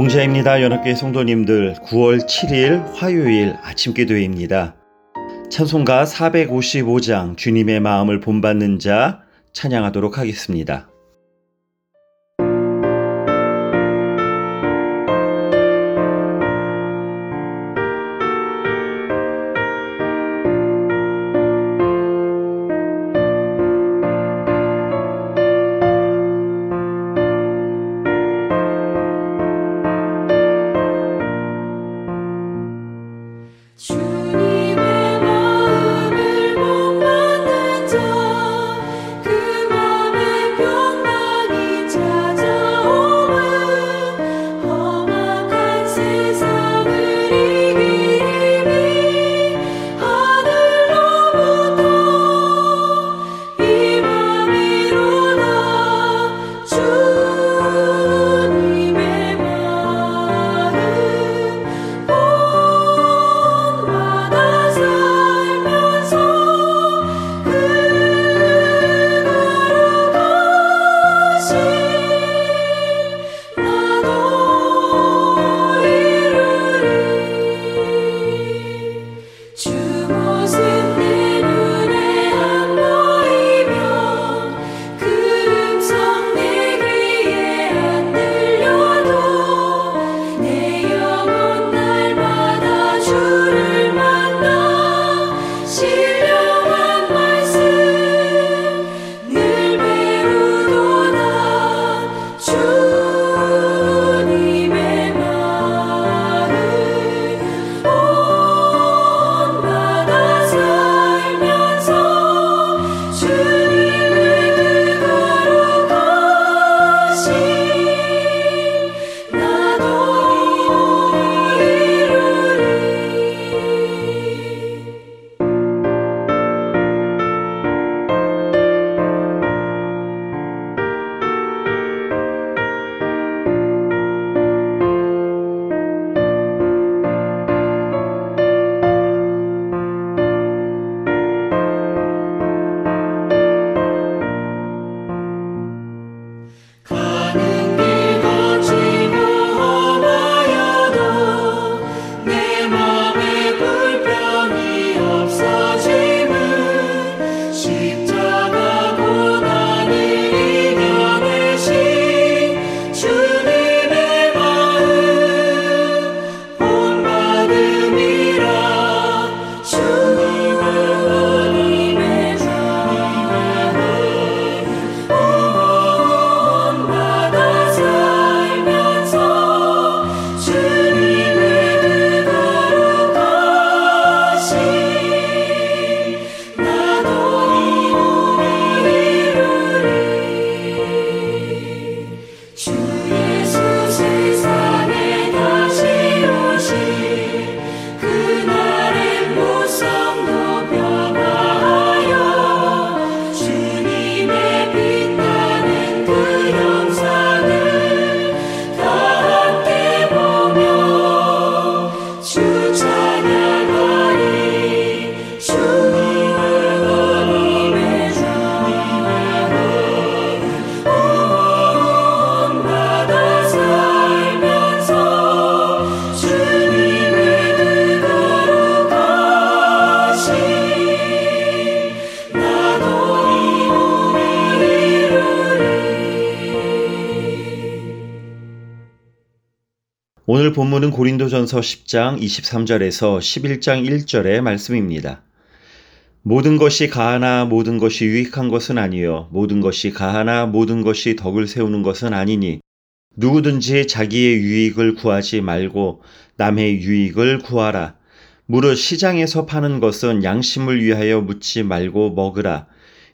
봉자입니다. 연합교회 성도님들 9월 7일 화요일 아침 기도회입니다. 찬송가 455장 주님의 마음을 본받는 자 찬양하도록 하겠습니다. 오늘 본문은 고린도전서 10장 23절에서 11장 1절의 말씀입니다. 모든 것이 가하나 모든 것이 유익한 것은 아니요 모든 것이 가하나 모든 것이 덕을 세우는 것은 아니니 누구든지 자기의 유익을 구하지 말고 남의 유익을 구하라. 무릇 시장에서 파는 것은 양심을 위하여 묻지 말고 먹으라.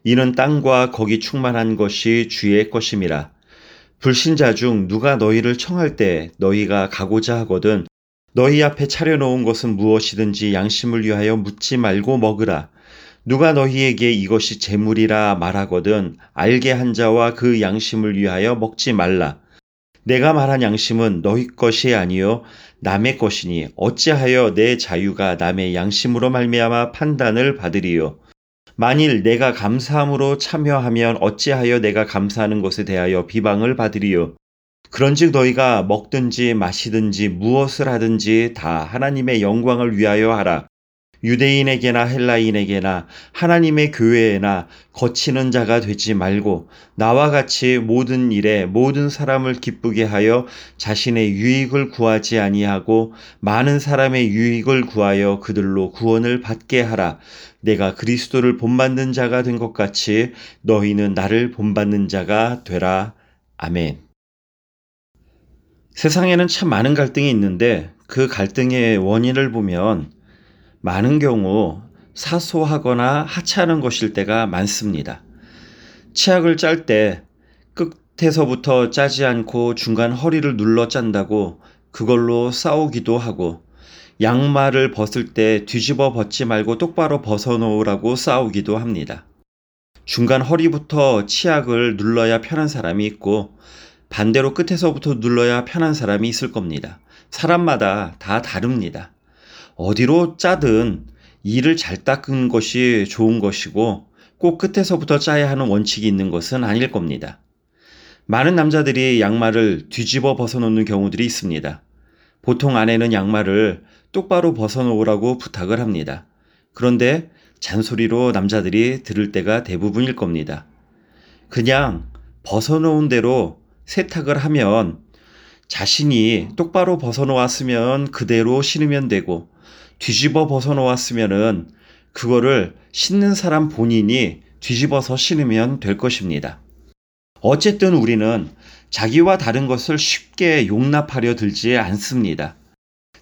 이는 땅과 거기 충만한 것이 주의 것임이라. 불신자 중 누가 너희를 청할 때 너희가 가고자 하거든 너희 앞에 차려놓은 것은 무엇이든지 양심을 위하여 묻지 말고 먹으라. 누가 너희에게 이것이 재물이라 말하거든 알게 한 자와 그 양심을 위하여 먹지 말라. 내가 말한 양심은 너희 것이 아니요 남의 것이니 어찌하여 내 자유가 남의 양심으로 말미암아 판단을 받으리요 만일 내가 감사함으로 참여하면 어찌하여 내가 감사하는 것에 대하여 비방을 받으리요 그런즉 너희가 먹든지 마시든지 무엇을 하든지 다 하나님의 영광을 위하여 하라. 유대인에게나 헬라인에게나 하나님의 교회에나 거치는 자가 되지 말고 나와 같이 모든 일에 모든 사람을 기쁘게 하여 자신의 유익을 구하지 아니하고 많은 사람의 유익을 구하여 그들로 구원을 받게 하라. 내가 그리스도를 본받는 자가 된 것 같이 너희는 나를 본받는 자가 되라. 아멘. 세상에는 참 많은 갈등이 있는데 그 갈등의 원인을 보면 많은 경우 사소하거나 하찮은 것일 때가 많습니다. 치약을 짤 때 끝에서부터 짜지 않고 중간 허리를 눌러 짠다고 그걸로 싸우기도 하고 양말을 벗을 때 뒤집어 벗지 말고 똑바로 벗어놓으라고 싸우기도 합니다. 중간 허리부터 치약을 눌러야 편한 사람이 있고 반대로 끝에서부터 눌러야 편한 사람이 있을 겁니다. 사람마다 다 다릅니다. 어디로 짜든 이를 잘 닦은 것이 좋은 것이고 꼭 끝에서부터 짜야 하는 원칙이 있는 것은 아닐 겁니다. 많은 남자들이 양말을 뒤집어 벗어놓는 경우들이 있습니다. 보통 아내는 양말을 똑바로 벗어놓으라고 부탁을 합니다. 그런데 잔소리로 남자들이 들을 때가 대부분일 겁니다. 그냥 벗어놓은 대로 세탁을 하면 자신이 똑바로 벗어놓았으면 그대로 신으면 되고 뒤집어 벗어 놓았으면은 그거를 신는 사람 본인이 뒤집어서 신으면 될 것입니다. 어쨌든 우리는 자기와 다른 것을 쉽게 용납하려 들지 않습니다.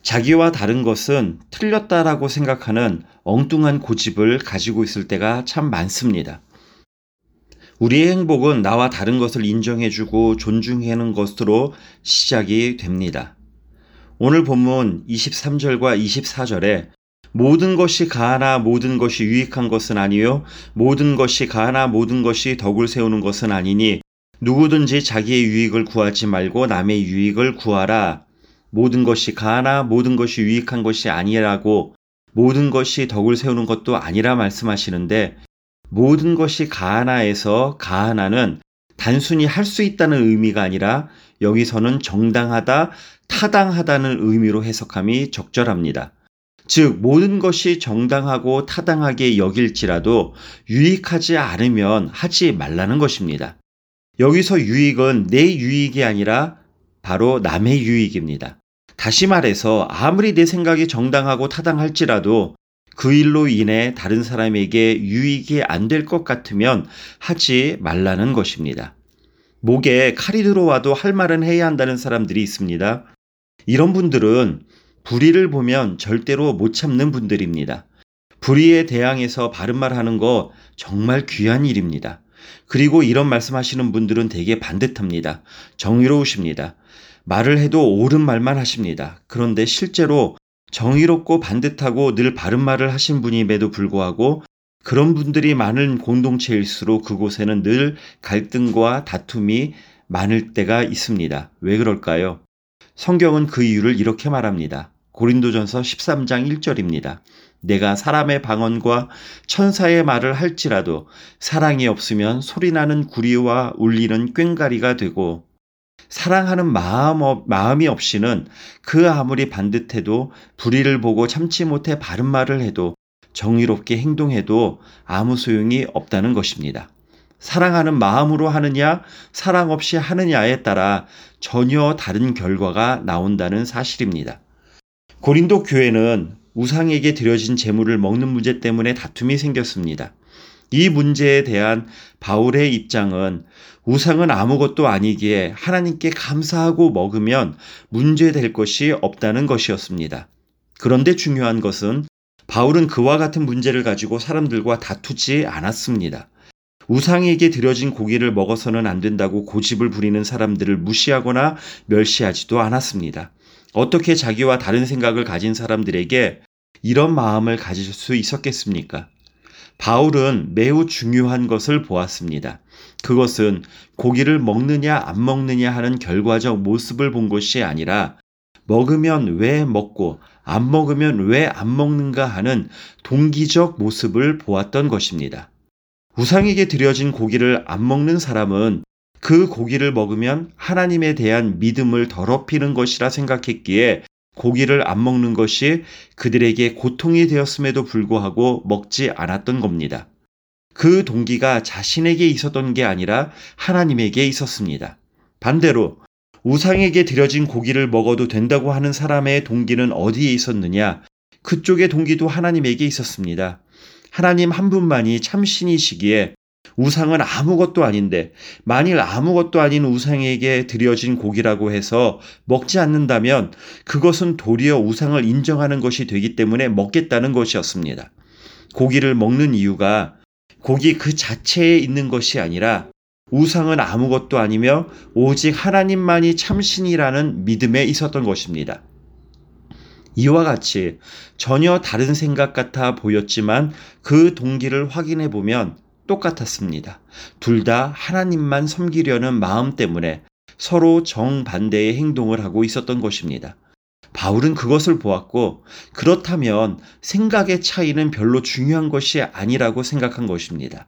자기와 다른 것은 틀렸다라고 생각하는 엉뚱한 고집을 가지고 있을 때가 참 많습니다. 우리의 행복은 나와 다른 것을 인정해주고 존중하는 것으로 시작이 됩니다. 오늘 본문 23절과 24절에 모든 것이 가하나 모든 것이 유익한 것은 아니요 모든 것이 가하나 모든 것이 덕을 세우는 것은 아니니 누구든지 자기의 유익을 구하지 말고 남의 유익을 구하라. 모든 것이 가하나 모든 것이 유익한 것이 아니라고 모든 것이 덕을 세우는 것도 아니라 말씀하시는데 모든 것이 가하나에서 가하나는 단순히 할 수 있다는 의미가 아니라 여기서는 정당하다, 타당하다는 의미로 해석함이 적절합니다. 즉, 모든 것이 정당하고 타당하게 여길지라도 유익하지 않으면 하지 말라는 것입니다. 여기서 유익은 내 유익이 아니라 바로 남의 유익입니다. 다시 말해서 아무리 내 생각이 정당하고 타당할지라도 그 일로 인해 다른 사람에게 유익이 안 될 것 같으면 하지 말라는 것입니다. 목에 칼이 들어와도 할 말은 해야 한다는 사람들이 있습니다. 이런 분들은 불의를 보면 절대로 못 참는 분들입니다. 불의에 대항해서 바른 말 하는 거 정말 귀한 일입니다. 그리고 이런 말씀하시는 분들은 되게 반듯합니다. 정의로우십니다. 말을 해도 옳은 말만 하십니다. 그런데 실제로 정의롭고 반듯하고 늘 바른 말을 하신 분임에도 불구하고 그런 분들이 많은 공동체일수록 그곳에는 늘 갈등과 다툼이 많을 때가 있습니다. 왜 그럴까요? 성경은 그 이유를 이렇게 말합니다. 고린도전서 13장 1절입니다. 내가 사람의 방언과 천사의 말을 할지라도 사랑이 없으면 소리나는 구리와 울리는 꽹가리가 되고 사랑하는 마음, 없- 마음이 없이는 그 아무리 반듯해도 불의를 보고 참지 못해 바른 말을 해도 정의롭게 행동해도 아무 소용이 없다는 것입니다. 사랑하는 마음으로 하느냐, 사랑 없이 하느냐에 따라 전혀 다른 결과가 나온다는 사실입니다. 고린도 교회는 우상에게 드려진 제물을 먹는 문제 때문에 다툼이 생겼습니다. 이 문제에 대한 바울의 입장은 우상은 아무것도 아니기에 하나님께 감사하고 먹으면 문제될 것이 없다는 것이었습니다. 그런데 중요한 것은 바울은 그와 같은 문제를 가지고 사람들과 다투지 않았습니다. 우상에게 드려진 고기를 먹어서는 안 된다고 고집을 부리는 사람들을 무시하거나 멸시하지도 않았습니다. 어떻게 자기와 다른 생각을 가진 사람들에게 이런 마음을 가질 수 있었겠습니까? 바울은 매우 중요한 것을 보았습니다. 그것은 고기를 먹느냐 안 먹느냐 하는 결과적 모습을 본 것이 아니라 먹으면 왜 먹고 안 먹으면 왜 안 먹는가 하는 동기적 모습을 보았던 것입니다. 우상에게 드려진 고기를 안 먹는 사람은 그 고기를 먹으면 하나님에 대한 믿음을 더럽히는 것이라 생각했기에 고기를 안 먹는 것이 그들에게 고통이 되었음에도 불구하고 먹지 않았던 겁니다. 그 동기가 자신에게 있었던 게 아니라 하나님에게 있었습니다. 반대로 우상에게 드려진 고기를 먹어도 된다고 하는 사람의 동기는 어디에 있었느냐? 그쪽의 동기도 하나님에게 있었습니다. 하나님 한 분만이 참신이시기에 우상은 아무것도 아닌데 만일 아무것도 아닌 우상에게 드려진 고기라고 해서 먹지 않는다면 그것은 도리어 우상을 인정하는 것이 되기 때문에 먹겠다는 것이었습니다. 고기를 먹는 이유가 고기 그 자체에 있는 것이 아니라 우상은 아무것도 아니며 오직 하나님만이 참신이라는 믿음에 있었던 것입니다. 이와 같이 전혀 다른 생각 같아 보였지만 그 동기를 확인해 보면 똑같았습니다. 둘 다 하나님만 섬기려는 마음 때문에 서로 정반대의 행동을 하고 있었던 것입니다. 바울은 그것을 보았고 그렇다면 생각의 차이는 별로 중요한 것이 아니라고 생각한 것입니다.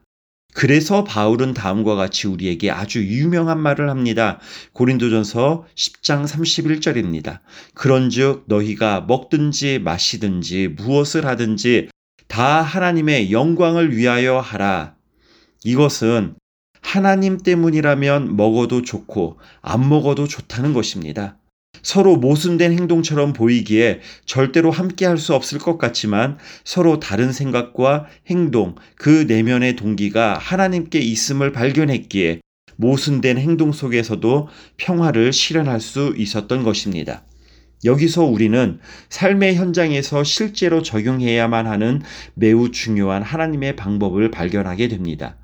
그래서 바울은 다음과 같이 우리에게 아주 유명한 말을 합니다. 고린도전서 10장 31절입니다. 그런즉 너희가 먹든지 마시든지 무엇을 하든지 다 하나님의 영광을 위하여 하라. 이것은 하나님 때문이라면 먹어도 좋고 안 먹어도 좋다는 것입니다. 서로 모순된 행동처럼 보이기에 절대로 함께 할 수 없을 것 같지만 서로 다른 생각과 행동, 그 내면의 동기가 하나님께 있음을 발견했기에 모순된 행동 속에서도 평화를 실현할 수 있었던 것입니다. 여기서 우리는 삶의 현장에서 실제로 적용해야만 하는 매우 중요한 하나님의 방법을 발견하게 됩니다.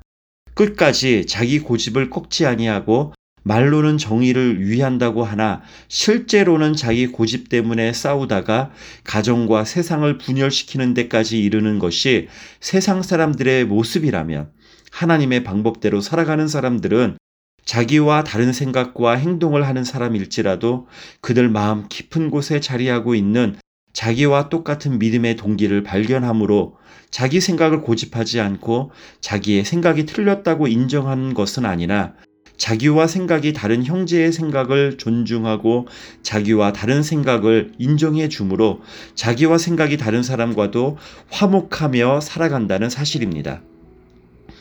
끝까지 자기 고집을 꺾지 아니하고 말로는 정의를 위한다고 하나 실제로는 자기 고집 때문에 싸우다가 가정과 세상을 분열시키는 데까지 이르는 것이 세상 사람들의 모습이라면 하나님의 방법대로 살아가는 사람들은 자기와 다른 생각과 행동을 하는 사람일지라도 그들 마음 깊은 곳에 자리하고 있는 자기와 똑같은 믿음의 동기를 발견함으로 자기 생각을 고집하지 않고 자기의 생각이 틀렸다고 인정하는 것은 아니라 자기와 생각이 다른 형제의 생각을 존중하고 자기와 다른 생각을 인정해 주므로 자기와 생각이 다른 사람과도 화목하며 살아간다는 사실입니다.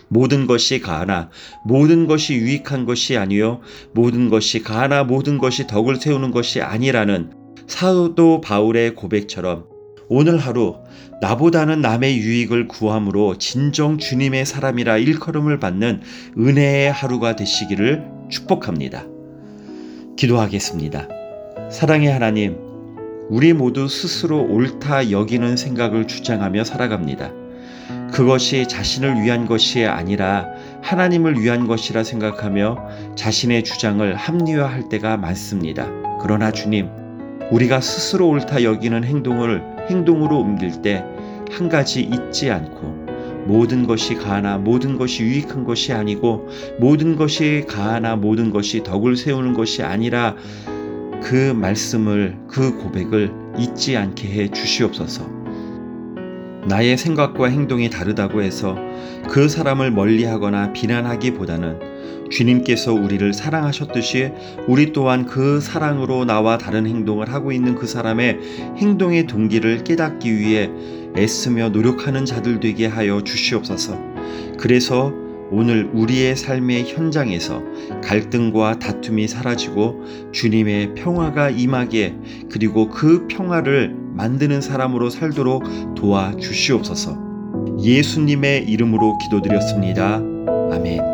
모든 것이 가하나 모든 것이 유익한 것이 아니요 모든 것이 가하나 모든 것이 덕을 세우는 것이 아니라는 사도 바울의 고백처럼 오늘 하루 나보다는 남의 유익을 구함으로 진정 주님의 사람이라 일컬음을 받는 은혜의 하루가 되시기를 축복합니다. 기도하겠습니다. 사랑의 하나님, 우리 모두 스스로 옳다 여기는 생각을 주장하며 살아갑니다. 그것이 자신을 위한 것이 아니라 하나님을 위한 것이라 생각하며 자신의 주장을 합리화할 때가 많습니다. 그러나 주님, 우리가 스스로 옳다 여기는 행동을 행동으로 옮길 때 한 가지 잊지 않고 모든 것이 가하나 모든 것이 유익한 것이 아니고 모든 것이 가하나 모든 것이 덕을 세우는 것이 아니라 그 말씀을 그 고백을 잊지 않게 해 주시옵소서. 나의 생각과 행동이 다르다고 해서 그 사람을 멀리하거나 비난하기보다는 주님께서 우리를 사랑하셨듯이 우리 또한 그 사랑으로 나와 다른 행동을 하고 있는 그 사람의 행동의 동기를 깨닫기 위해 애쓰며 노력하는 자들 되게 하여 주시옵소서. 그래서 오늘 우리의 삶의 현장에서 갈등과 다툼이 사라지고 주님의 평화가 임하게 그리고 그 평화를 만드는 사람으로 살도록 도와 주시옵소서. 예수님의 이름으로 기도드렸습니다. 아멘.